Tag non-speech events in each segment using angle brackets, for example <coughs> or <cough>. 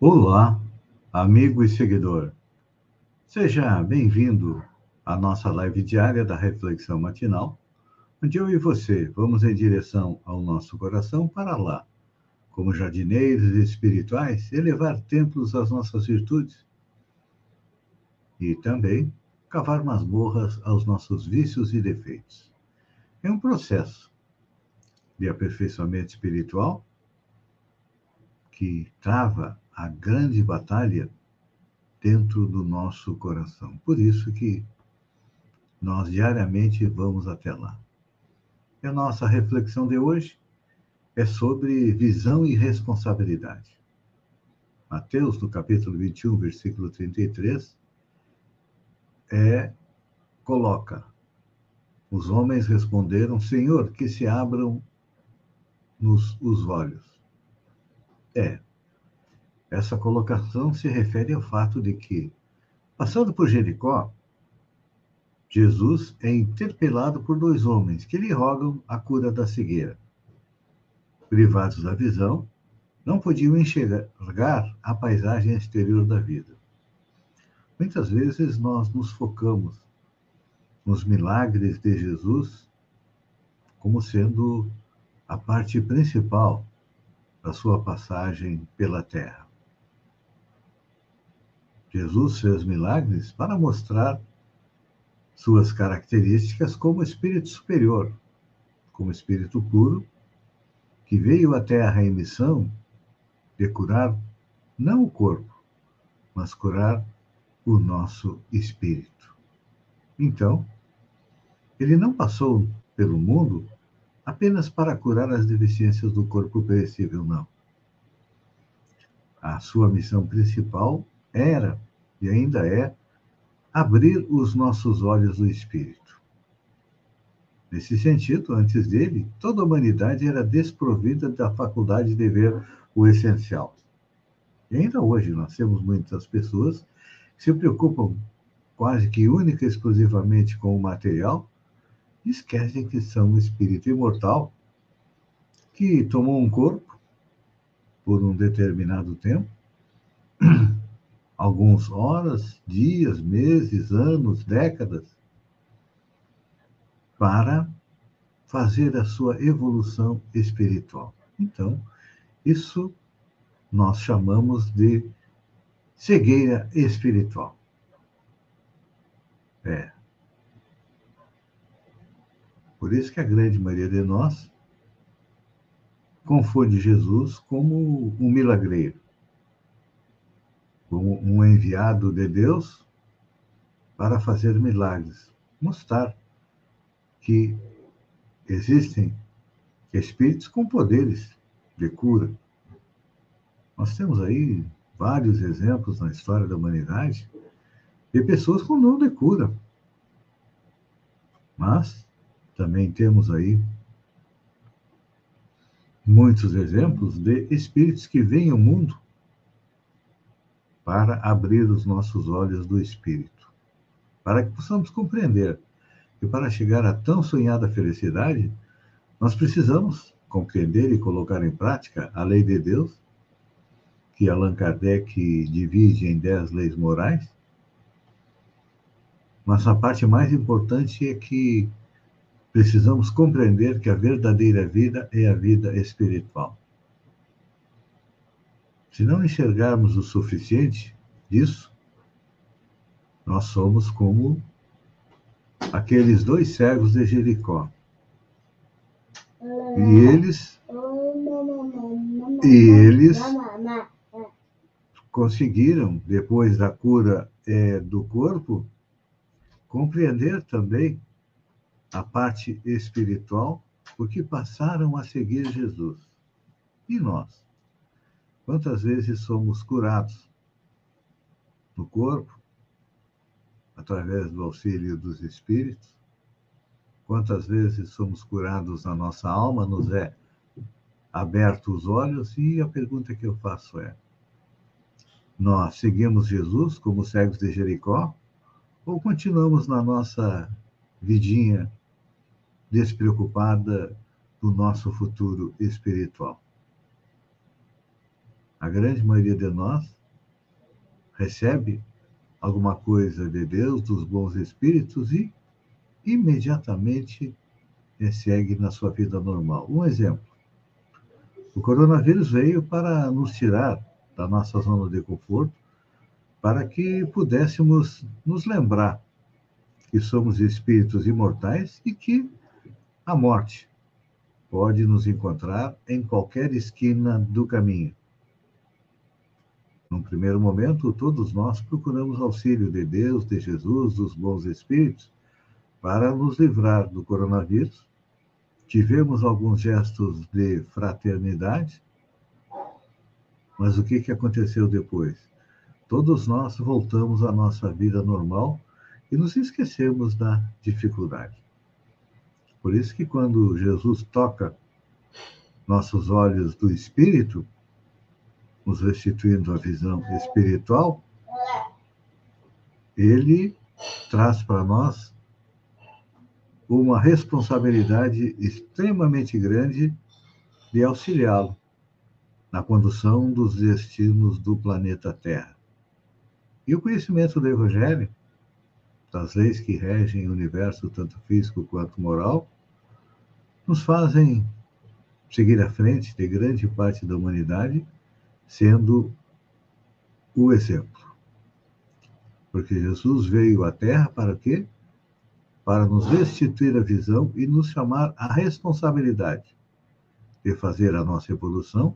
Olá, amigo e seguidor. Seja bem-vindo à nossa live diária da Reflexão Matinal, onde eu e você vamos em direção ao nosso coração para lá, como jardineiros espirituais, elevar templos às nossas virtudes e também cavar masmorras aos nossos vícios e defeitos. É um processo de aperfeiçoamento espiritual que trava a grande batalha dentro do nosso coração. Por isso que nós diariamente vamos até lá. E a nossa reflexão de hoje é sobre visão e responsabilidade. Mateus, no capítulo 21, versículo 33, é, coloca: Os homens responderam, Senhor, que se abram nos os olhos. É, essa colocação se refere ao fato de que, passando por Jericó, Jesus é interpelado por dois homens que lhe rogam a cura da cegueira. Privados da visão, não podiam enxergar a paisagem exterior da vida. Muitas vezes nós nos focamos nos milagres de Jesus como sendo a parte principal da sua passagem pela terra. Jesus fez milagres para mostrar suas características como espírito superior, como espírito puro, que veio à Terra em missão de curar não o corpo, mas curar o nosso espírito. Então, ele não passou pelo mundo apenas para curar as deficiências do corpo perecível, não. A sua missão principal era e ainda é abrir os nossos olhos do espírito. Nesse sentido, antes dele, toda a humanidade era desprovida da faculdade de ver o essencial. E ainda hoje nós temos muitas pessoas que se preocupam quase que única e exclusivamente com o material e esquecem que são um espírito imortal que tomou um corpo por um determinado tempo alguns horas, dias, meses, anos, décadas, para fazer a sua evolução espiritual. Então, isso nós chamamos de cegueira espiritual. É. Por isso que a grande maioria de nós confunde Jesus como um milagreiro um enviado de Deus para fazer milagres, mostrar que existem espíritos com poderes de cura. Nós temos aí vários exemplos na história da humanidade de pessoas com dom de cura. Mas também temos aí muitos exemplos de espíritos que vêm ao mundo para abrir os nossos olhos do espírito, para que possamos compreender que para chegar a tão sonhada felicidade, nós precisamos compreender e colocar em prática a lei de Deus, que Allan Kardec divide em dez leis morais. Mas a parte mais importante é que precisamos compreender que a verdadeira vida é a vida espiritual. Se não enxergarmos o suficiente disso, nós somos como aqueles dois cegos de Jericó. E eles e eles conseguiram, depois da cura é, do corpo, compreender também a parte espiritual, porque passaram a seguir Jesus. E nós? Quantas vezes somos curados no corpo, através do auxílio dos espíritos? Quantas vezes somos curados na nossa alma, nos é aberto os olhos? E a pergunta que eu faço é: nós seguimos Jesus como cegos de Jericó ou continuamos na nossa vidinha despreocupada do nosso futuro espiritual? A grande maioria de nós recebe alguma coisa de Deus, dos bons espíritos e imediatamente segue na sua vida normal. Um exemplo: o coronavírus veio para nos tirar da nossa zona de conforto, para que pudéssemos nos lembrar que somos espíritos imortais e que a morte pode nos encontrar em qualquer esquina do caminho. Num primeiro momento, todos nós procuramos auxílio de Deus, de Jesus, dos bons espíritos, para nos livrar do coronavírus. Tivemos alguns gestos de fraternidade, mas o que, que aconteceu depois? Todos nós voltamos à nossa vida normal e nos esquecemos da dificuldade. Por isso que quando Jesus toca nossos olhos do espírito, nos restituindo a visão espiritual, ele traz para nós uma responsabilidade extremamente grande de auxiliá-lo na condução dos destinos do planeta Terra. E o conhecimento do Evangelho, das leis que regem o universo, tanto físico quanto moral, nos fazem seguir à frente de grande parte da humanidade, sendo o exemplo. Porque Jesus veio à Terra para quê? para nos restituir a visão e nos chamar à responsabilidade de fazer a nossa evolução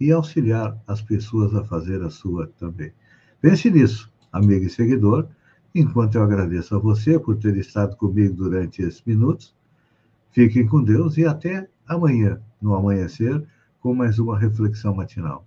e auxiliar as pessoas a fazer a sua também. Pense nisso, amigo e seguidor, enquanto eu agradeço a você por ter estado comigo durante esses minutos. Fiquem com Deus e até amanhã, no amanhecer, com mais uma reflexão matinal.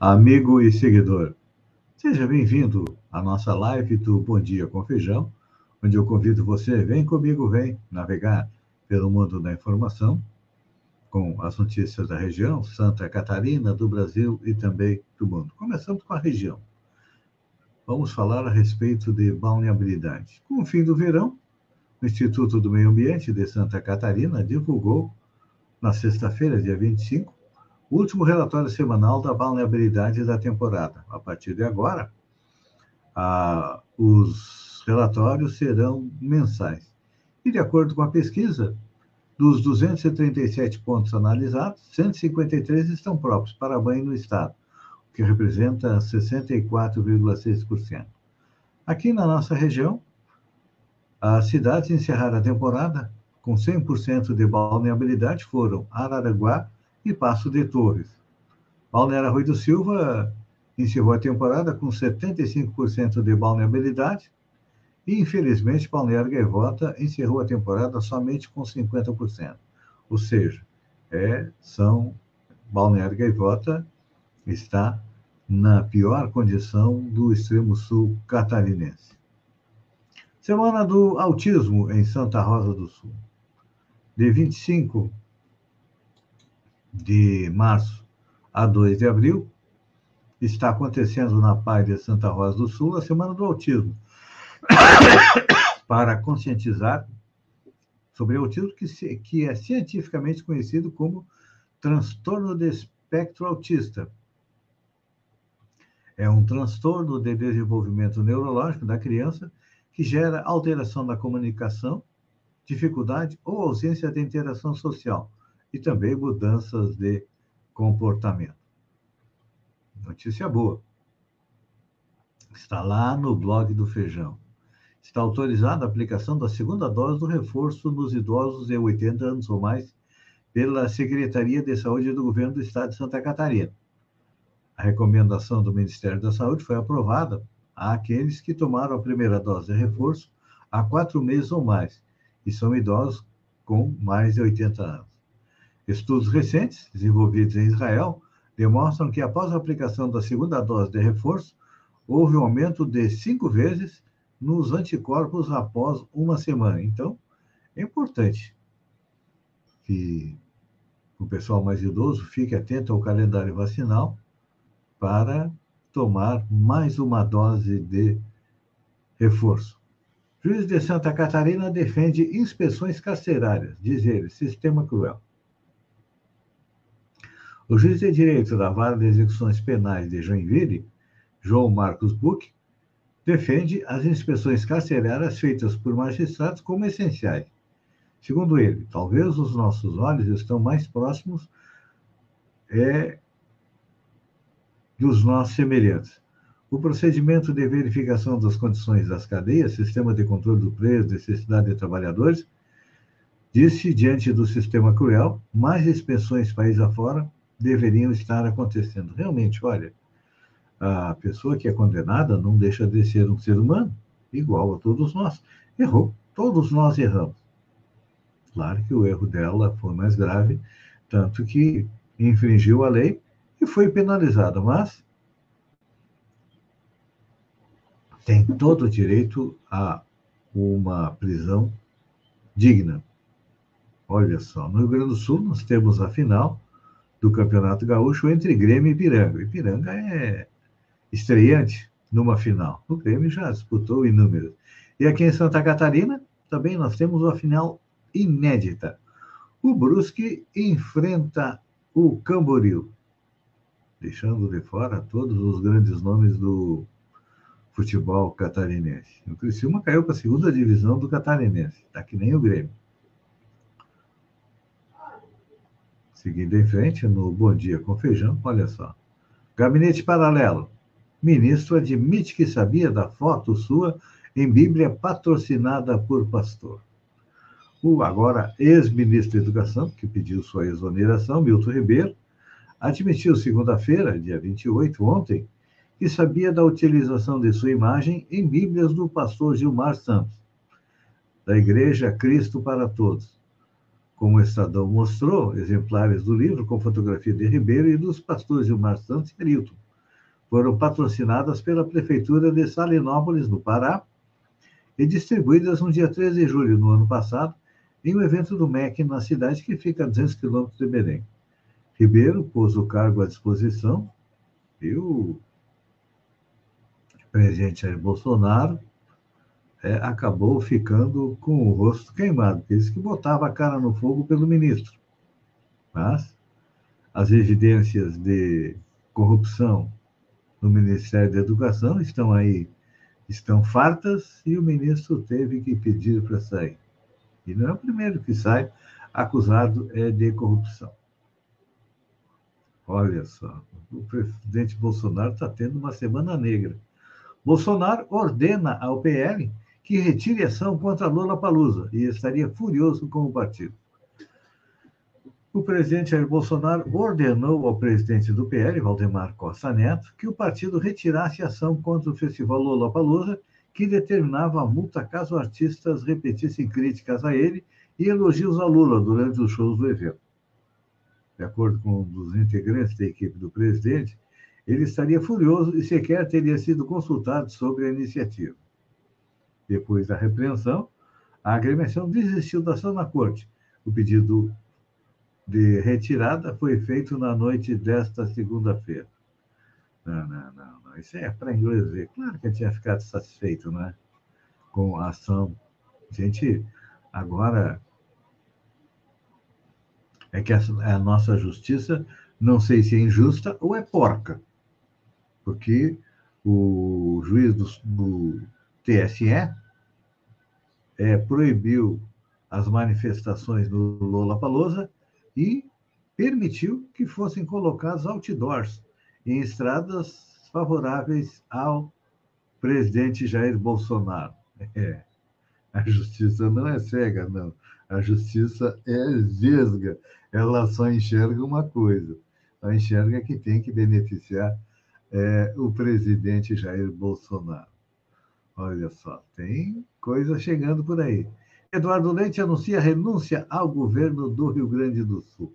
amigo e seguidor. Seja bem-vindo à nossa live do Bom Dia com Feijão, onde eu convido você, vem comigo, vem navegar pelo mundo da informação, com as notícias da região, Santa Catarina, do Brasil e também do mundo. Começando com a região. Vamos falar a respeito de balneabilidade. Com o fim do verão, o Instituto do Meio Ambiente de Santa Catarina divulgou, na sexta-feira, dia 25, o último relatório semanal da vulnerabilidade da temporada. A partir de agora, ah, os relatórios serão mensais. E, de acordo com a pesquisa, dos 237 pontos analisados, 153 estão próprios para banho no estado, o que representa 64,6%. Aqui na nossa região, as cidades encerraram a temporada com 100% de balneabilidade foram Araranguá, e Passo de Torres. Balneário Rui do Silva encerrou a temporada com 75% de balneabilidade e, infelizmente, Balneário Gaivota encerrou a temporada somente com 50%. Ou seja, é, são Balneário Gaivota está na pior condição do extremo sul catarinense. Semana do Autismo em Santa Rosa do Sul. De 25 de março a 2 de abril, está acontecendo na Pai de Santa Rosa do Sul a Semana do Autismo, <coughs> para conscientizar sobre o autismo, que, se, que é cientificamente conhecido como transtorno de espectro autista. É um transtorno de desenvolvimento neurológico da criança que gera alteração da comunicação, dificuldade ou ausência de interação social, e também mudanças de comportamento. Notícia boa. Está lá no blog do Feijão. Está autorizada a aplicação da segunda dose do reforço nos idosos de 80 anos ou mais pela Secretaria de Saúde do Governo do Estado de Santa Catarina. A recomendação do Ministério da Saúde foi aprovada àqueles que tomaram a primeira dose de reforço há quatro meses ou mais e são idosos com mais de 80 anos. Estudos recentes, desenvolvidos em Israel, demonstram que após a aplicação da segunda dose de reforço, houve um aumento de cinco vezes nos anticorpos após uma semana. Então, é importante que o pessoal mais idoso fique atento ao calendário vacinal para tomar mais uma dose de reforço. Juiz de Santa Catarina defende inspeções carcerárias, diz ele, sistema cruel. O juiz de direito da Vara de Execuções Penais de Joinville, João Marcos Buch, defende as inspeções carcerárias feitas por magistrados como essenciais. Segundo ele, talvez os nossos olhos estão mais próximos é, dos nossos semelhantes. O procedimento de verificação das condições das cadeias, sistema de controle do preço, necessidade de trabalhadores, disse, diante do sistema cruel, mais inspeções país afora deveriam estar acontecendo. Realmente, olha, a pessoa que é condenada não deixa de ser um ser humano, igual a todos nós. Errou, todos nós erramos. Claro que o erro dela foi mais grave, tanto que infringiu a lei e foi penalizada, mas tem todo o direito a uma prisão digna. Olha só, no Rio Grande do Sul nós temos a final do Campeonato Gaúcho entre Grêmio e Ipiranga. Ipiranga é estreante numa final. O Grêmio já disputou inúmeras. E aqui em Santa Catarina, também nós temos uma final inédita. O Brusque enfrenta o Camboriú, deixando de fora todos os grandes nomes do futebol catarinense. O Criciúma caiu para a segunda divisão do catarinense, está que nem o Grêmio. Seguindo em frente, no Bom Dia com Feijão, olha só. Gabinete Paralelo. Ministro admite que sabia da foto sua em Bíblia patrocinada por pastor. O agora ex-ministro da Educação, que pediu sua exoneração, Milton Ribeiro, admitiu segunda-feira, dia 28, ontem, que sabia da utilização de sua imagem em Bíblias do pastor Gilmar Santos, da Igreja Cristo para Todos como o Estadão mostrou, exemplares do livro com fotografia de Ribeiro e dos pastores Gilmar Santos e Arilton foram patrocinadas pela Prefeitura de Salinópolis, no Pará, e distribuídas no dia 13 de julho do ano passado, em um evento do MEC na cidade que fica a 200 quilômetros de Belém. Ribeiro pôs o cargo à disposição e o presidente Jair Bolsonaro é, acabou ficando com o rosto queimado, disse que botava a cara no fogo pelo ministro. Mas as evidências de corrupção no Ministério da Educação estão aí, estão fartas, e o ministro teve que pedir para sair. E não é o primeiro que sai acusado é de corrupção. Olha só, o presidente Bolsonaro está tendo uma semana negra. Bolsonaro ordena ao PL que retire ação contra Lula Palusa e estaria furioso com o partido. O presidente Jair Bolsonaro ordenou ao presidente do PL, Valdemar Costa Neto, que o partido retirasse ação contra o festival Lula Palusa, que determinava a multa caso artistas repetissem críticas a ele e elogios a Lula durante os shows do evento. De acordo com um dos integrantes da equipe do presidente, ele estaria furioso e sequer teria sido consultado sobre a iniciativa. Depois da repreensão, a agremiação desistiu da ação na corte. O pedido de retirada foi feito na noite desta segunda-feira. Não, não, não, não. Isso é para inglês ver. Claro que eu tinha ficado satisfeito, né? Com a ação. Gente, agora é que a, a nossa justiça, não sei se é injusta ou é porca. Porque o juiz do, do TSE é, proibiu as manifestações no Lollapalooza e permitiu que fossem colocados outdoors em estradas favoráveis ao presidente Jair Bolsonaro. É, a justiça não é cega, não. A justiça é vesga. Ela só enxerga uma coisa. Ela enxerga que tem que beneficiar é, o presidente Jair Bolsonaro. Olha só, tem coisa chegando por aí. Eduardo Leite anuncia renúncia ao governo do Rio Grande do Sul.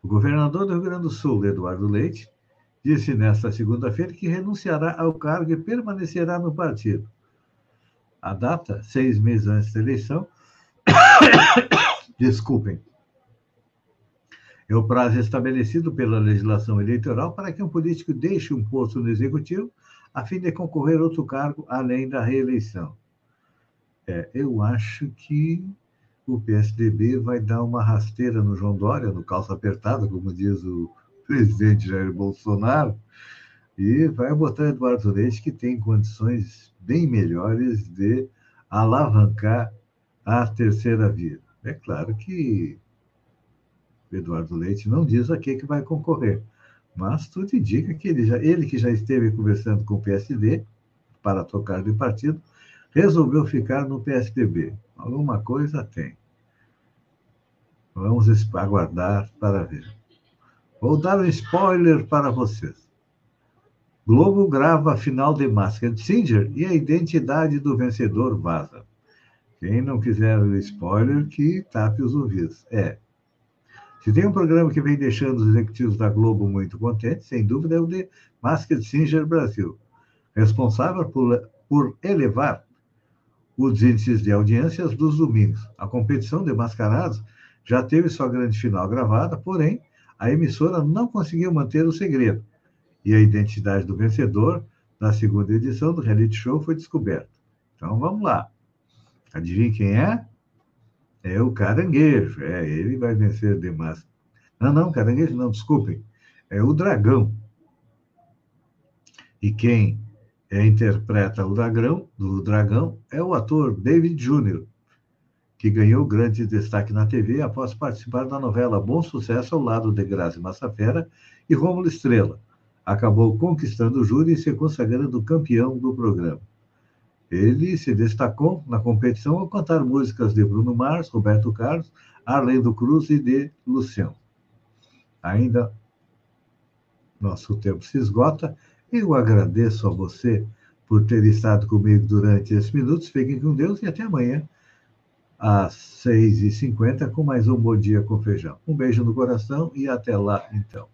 O governador do Rio Grande do Sul, Eduardo Leite, disse nesta segunda-feira que renunciará ao cargo e permanecerá no partido. A data, seis meses antes da eleição, <coughs> desculpem, é o prazo estabelecido pela legislação eleitoral para que um político deixe um posto no executivo a fim de concorrer a outro cargo além da reeleição. É, eu acho que o PSDB vai dar uma rasteira no João Dória, no calço apertado, como diz o presidente Jair Bolsonaro, e vai botar Eduardo Leite, que tem condições bem melhores de alavancar a terceira via. É claro que Eduardo Leite não diz a que, que vai concorrer, mas tudo indica que ele, já, ele que já esteve conversando com o PSD para trocar de partido, resolveu ficar no PSDB. Alguma coisa tem. Vamos aguardar para ver. Vou dar um spoiler para vocês. Globo grava a final de Masked Singer e a identidade do vencedor vaza. Quem não quiser o spoiler, que tape os ouvidos. É. Se tem um programa que vem deixando os executivos da Globo muito contentes, sem dúvida é o de Masked Singer Brasil, responsável por, por elevar os índices de audiências dos domingos. A competição de mascarados já teve sua grande final gravada, porém, a emissora não conseguiu manter o segredo e a identidade do vencedor da segunda edição do reality show foi descoberta. Então vamos lá. Adivinha quem é? É o caranguejo. É, ele vai vencer demais. Não, não, caranguejo não, desculpem. É o dragão. E quem é, interpreta o dragão, do dragão é o ator David Jr., que ganhou grande destaque na TV após participar da novela Bom Sucesso ao lado de Grazi Massafera e Rômulo Estrela. Acabou conquistando o júri e se consagrando campeão do programa. Ele se destacou na competição ao cantar músicas de Bruno Mars, Roberto Carlos, Arlindo Cruz e de Luciano. Ainda nosso tempo se esgota. Eu agradeço a você por ter estado comigo durante esses minutos. Fiquem com Deus e até amanhã, às 6h50, com mais um Bom Dia com Feijão. Um beijo no coração e até lá, então.